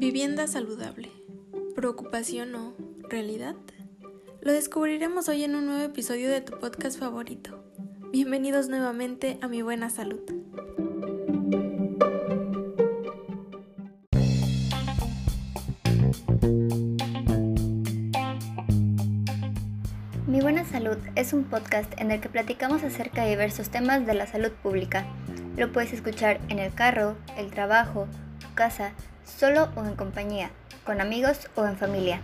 Vivienda saludable. ¿Preocupación o realidad? Lo descubriremos hoy en un nuevo episodio de tu podcast favorito. Bienvenidos nuevamente a Mi Buena Salud. Mi Buena Salud es un podcast en el que platicamos acerca de diversos temas de la salud pública. Lo puedes escuchar en el carro, el trabajo, tu casa, solo o en compañía, con amigos o en familia.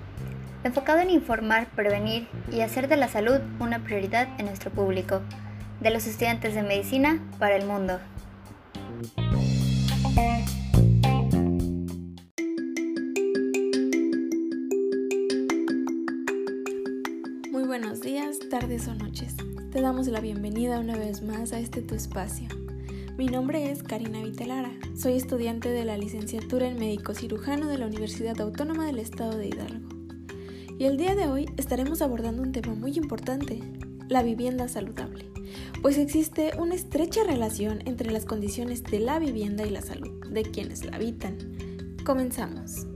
Enfocado en informar, prevenir y hacer de la salud una prioridad en nuestro público, de los estudiantes de medicina para el mundo. Muy buenos días, tardes o noches. Te damos la bienvenida una vez más a este tu espacio. Mi nombre es Karina Vitelara, soy estudiante de la licenciatura en médico cirujano de la Universidad Autónoma del Estado de Hidalgo. Y el día de hoy estaremos abordando un tema muy importante, la vivienda saludable, pues existe una estrecha relación entre las condiciones de la vivienda y la salud de quienes la habitan. Comenzamos.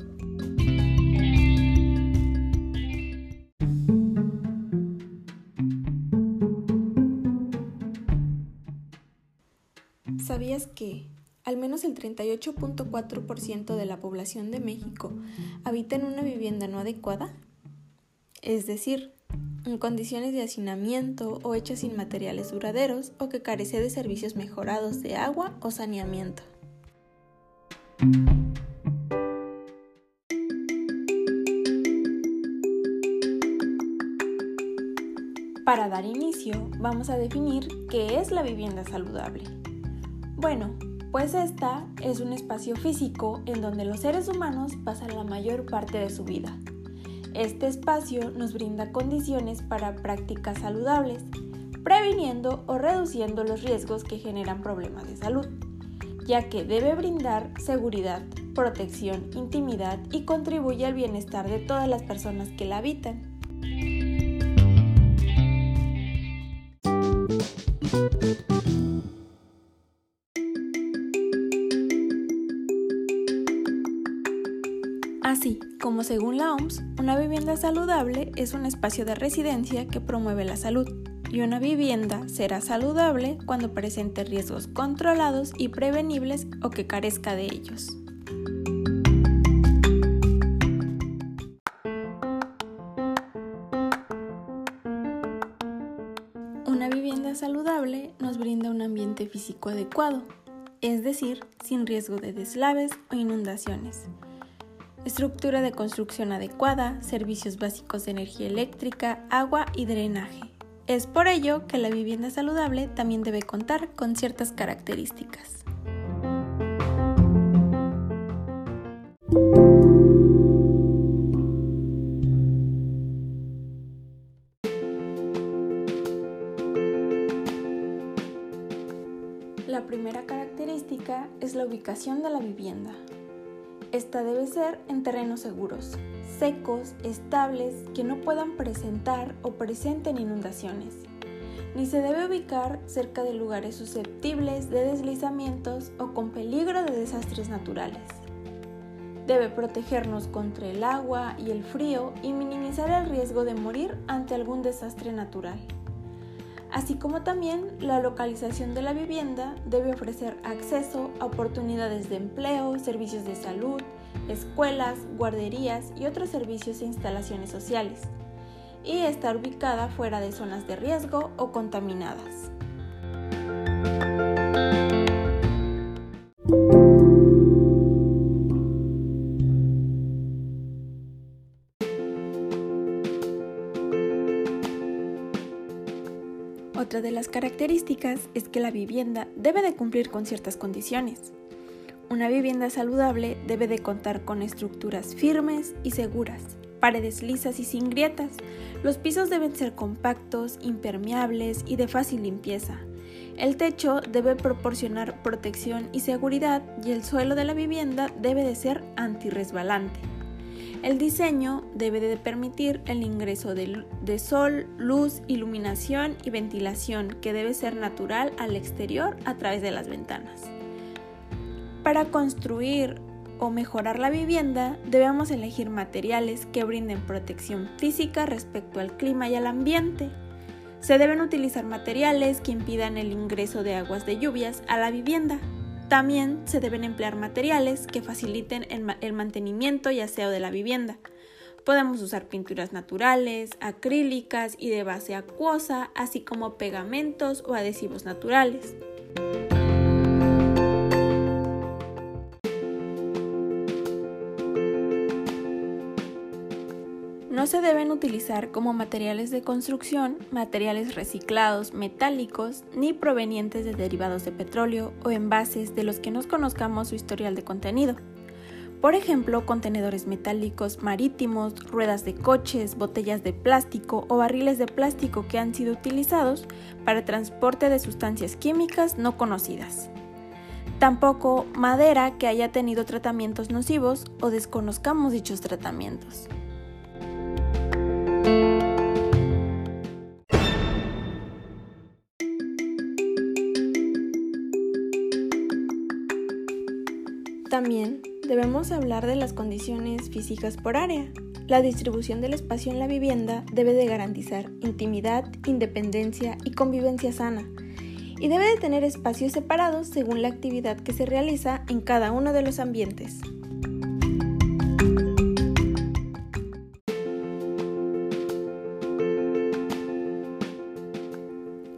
Menos el 38.4% de la población de México habita en una vivienda no adecuada? Es decir, en condiciones de hacinamiento o hecha sin materiales duraderos o que carece de servicios mejorados de agua o saneamiento. Para dar inicio, vamos a definir qué es la vivienda saludable. Bueno, pues esta es un espacio físico en donde los seres humanos pasan la mayor parte de su vida. Este espacio nos brinda condiciones para prácticas saludables, previniendo o reduciendo los riesgos que generan problemas de salud, ya que debe brindar seguridad, protección, intimidad y contribuye al bienestar de todas las personas que la habitan. Así como según la OMS, una vivienda saludable es un espacio de residencia que promueve la salud y una vivienda será saludable cuando presente riesgos controlados y prevenibles o que carezca de ellos. Una vivienda saludable nos brinda un ambiente físico adecuado, es decir, sin riesgo de deslaves o inundaciones estructura de construcción adecuada, servicios básicos de energía eléctrica, agua y drenaje. Es por ello que la vivienda saludable también debe contar con ciertas características. La primera característica es la ubicación de la vivienda. Esta debe ser en terrenos seguros, secos, estables, que no puedan presentar o presenten inundaciones. Ni se debe ubicar cerca de lugares susceptibles de deslizamientos o con peligro de desastres naturales. Debe protegernos contra el agua y el frío y minimizar el riesgo de morir ante algún desastre natural así como también la localización de la vivienda debe ofrecer acceso a oportunidades de empleo, servicios de salud, escuelas, guarderías y otros servicios e instalaciones sociales, y estar ubicada fuera de zonas de riesgo o contaminadas. De las características es que la vivienda debe de cumplir con ciertas condiciones. Una vivienda saludable debe de contar con estructuras firmes y seguras, paredes lisas y sin grietas. Los pisos deben ser compactos, impermeables y de fácil limpieza. El techo debe proporcionar protección y seguridad y el suelo de la vivienda debe de ser antirresbalante. El diseño debe de permitir el ingreso de, de, sol, luz, iluminación y ventilación que debe ser natural al exterior a través de las ventanas. Para construir o mejorar la vivienda, debemos elegir materiales que brinden protección física respecto al clima y al ambiente. Se deben utilizar materiales que impidan el ingreso de aguas de lluvias a la vivienda. También se deben emplear materiales que faciliten el mantenimiento y aseo de la vivienda. Podemos usar pinturas naturales, acrílicas y de base acuosa, así como pegamentos o adhesivos naturales. No se deben utilizar como materiales de construcción materiales reciclados, metálicos, ni provenientes de derivados de petróleo o envases de los que nos conozcamos su historial de contenido. Por ejemplo, contenedores metálicos marítimos, ruedas de coches, botellas de plástico o barriles de plástico que han sido utilizados para transporte de sustancias químicas no conocidas. Tampoco madera que haya tenido tratamientos nocivos o desconozcamos dichos tratamientos. También debemos hablar de las condiciones físicas por área. La distribución del espacio en la vivienda debe de garantizar intimidad, independencia y convivencia sana, y debe de tener espacios separados según la actividad que se realiza en cada uno de los ambientes.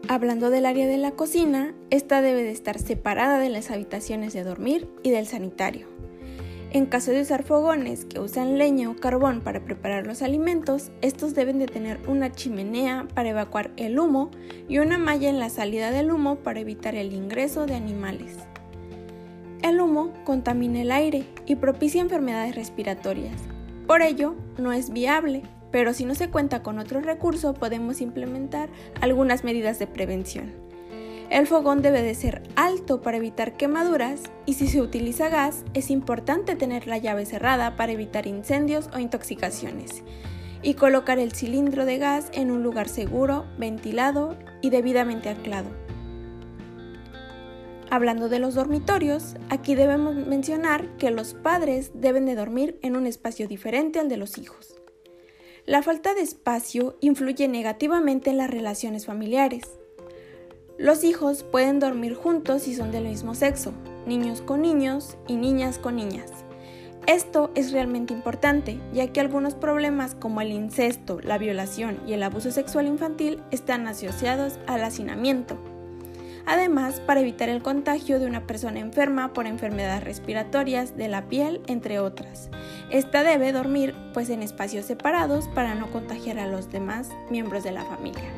Hablando del área de la cocina, esta debe de estar separada de las habitaciones de dormir y del sanitario. En caso de usar fogones que usan leña o carbón para preparar los alimentos, estos deben de tener una chimenea para evacuar el humo y una malla en la salida del humo para evitar el ingreso de animales. El humo contamina el aire y propicia enfermedades respiratorias. Por ello, no es viable, pero si no se cuenta con otro recurso podemos implementar algunas medidas de prevención. El fogón debe de ser alto para evitar quemaduras y si se utiliza gas es importante tener la llave cerrada para evitar incendios o intoxicaciones y colocar el cilindro de gas en un lugar seguro, ventilado y debidamente anclado. Hablando de los dormitorios, aquí debemos mencionar que los padres deben de dormir en un espacio diferente al de los hijos. La falta de espacio influye negativamente en las relaciones familiares los hijos pueden dormir juntos si son del mismo sexo, niños con niños y niñas con niñas. Esto es realmente importante, ya que algunos problemas como el incesto, la violación y el abuso sexual infantil están asociados al hacinamiento. Además, para evitar el contagio de una persona enferma por enfermedades respiratorias de la piel, entre otras. Esta debe dormir pues en espacios separados para no contagiar a los demás miembros de la familia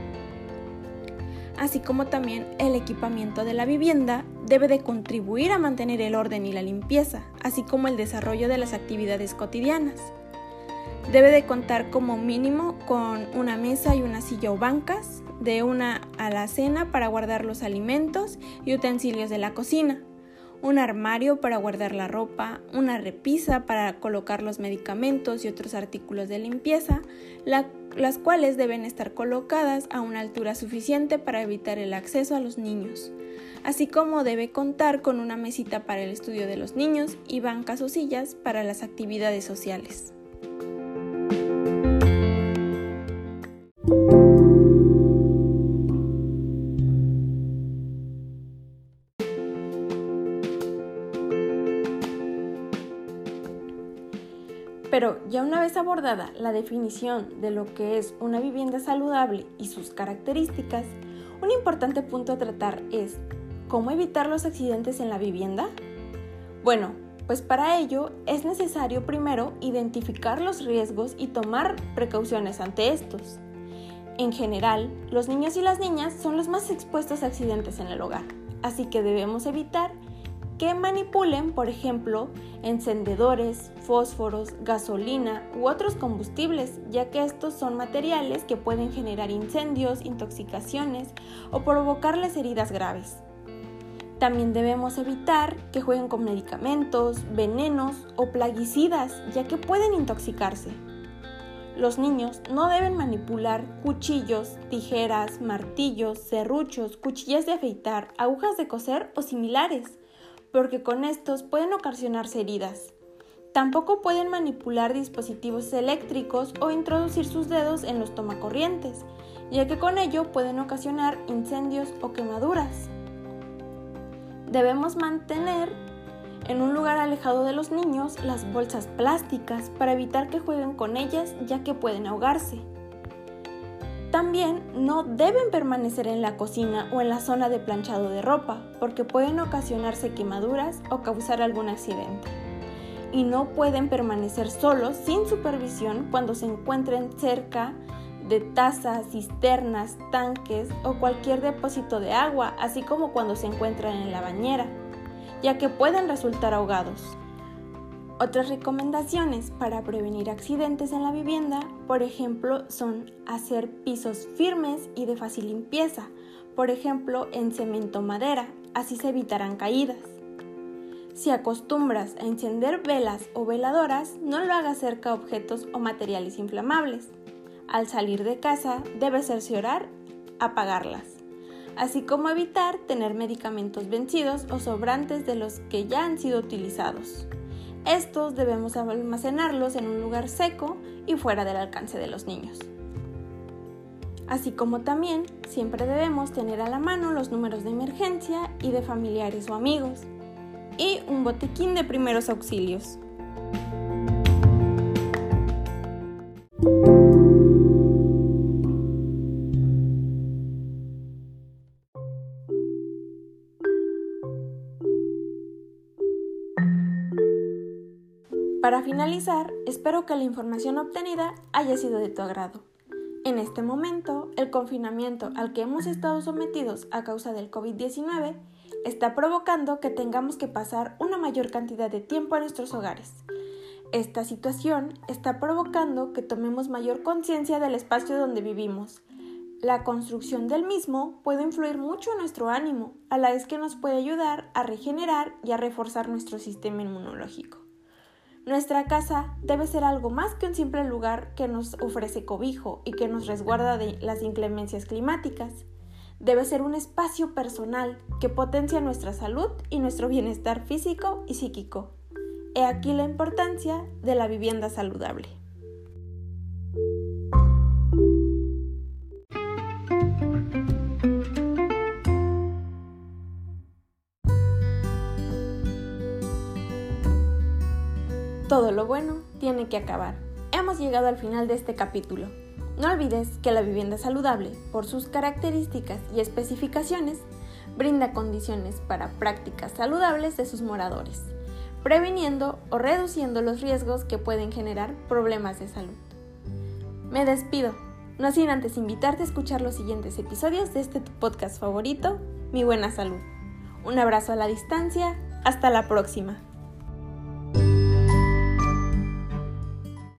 así como también el equipamiento de la vivienda debe de contribuir a mantener el orden y la limpieza, así como el desarrollo de las actividades cotidianas. Debe de contar como mínimo con una mesa y una silla o bancas, de una alacena para guardar los alimentos y utensilios de la cocina, un armario para guardar la ropa, una repisa para colocar los medicamentos y otros artículos de limpieza, las cuales deben estar colocadas a una altura suficiente para evitar el acceso a los niños, así como debe contar con una mesita para el estudio de los niños y bancas o sillas para las actividades sociales. Una vez abordada la definición de lo que es una vivienda saludable y sus características, un importante punto a tratar es ¿cómo evitar los accidentes en la vivienda? Bueno, pues para ello es necesario primero identificar los riesgos y tomar precauciones ante estos. En general, los niños y las niñas son los más expuestos a accidentes en el hogar, así que debemos evitar que manipulen, por ejemplo, encendedores, fósforos, gasolina u otros combustibles, ya que estos son materiales que pueden generar incendios, intoxicaciones o provocarles heridas graves. También debemos evitar que jueguen con medicamentos, venenos o plaguicidas, ya que pueden intoxicarse. Los niños no deben manipular cuchillos, tijeras, martillos, serruchos, cuchillas de afeitar, agujas de coser o similares, porque con estos pueden ocasionarse heridas. Tampoco pueden manipular dispositivos eléctricos o introducir sus dedos en los tomacorrientes, ya que con ello pueden ocasionar incendios o quemaduras. Debemos mantener en un lugar alejado de los niños las bolsas plásticas para evitar que jueguen con ellas ya que pueden ahogarse. También no deben permanecer en la cocina o en la zona de planchado de ropa porque pueden ocasionarse quemaduras o causar algún accidente. Y no pueden permanecer solos sin supervisión cuando se encuentren cerca de tazas, cisternas, tanques o cualquier depósito de agua, así como cuando se encuentran en la bañera, ya que pueden resultar ahogados. Otras recomendaciones para prevenir accidentes en la vivienda, por ejemplo, son hacer pisos firmes y de fácil limpieza, por ejemplo, en cemento madera, así se evitarán caídas. Si acostumbras a encender velas o veladoras, no lo hagas cerca a objetos o materiales inflamables. Al salir de casa, debes cerciorar apagarlas, así como evitar tener medicamentos vencidos o sobrantes de los que ya han sido utilizados. Estos debemos almacenarlos en un lugar seco y fuera del alcance de los niños. Así como también siempre debemos tener a la mano los números de emergencia y de familiares o amigos y un botiquín de primeros auxilios. Para finalizar, espero que la información obtenida haya sido de tu agrado. En este momento, el confinamiento al que hemos estado sometidos a causa del COVID-19 está provocando que tengamos que pasar una mayor cantidad de tiempo en nuestros hogares. Esta situación está provocando que tomemos mayor conciencia del espacio donde vivimos. La construcción del mismo puede influir mucho en nuestro ánimo, a la vez que nos puede ayudar a regenerar y a reforzar nuestro sistema inmunológico. Nuestra casa debe ser algo más que un simple lugar que nos ofrece cobijo y que nos resguarda de las inclemencias climáticas. Debe ser un espacio personal que potencia nuestra salud y nuestro bienestar físico y psíquico. He aquí la importancia de la vivienda saludable. Todo lo bueno tiene que acabar. Hemos llegado al final de este capítulo. No olvides que la vivienda saludable, por sus características y especificaciones, brinda condiciones para prácticas saludables de sus moradores, previniendo o reduciendo los riesgos que pueden generar problemas de salud. Me despido, no sin antes invitarte a escuchar los siguientes episodios de este podcast favorito, Mi Buena Salud. Un abrazo a la distancia, hasta la próxima.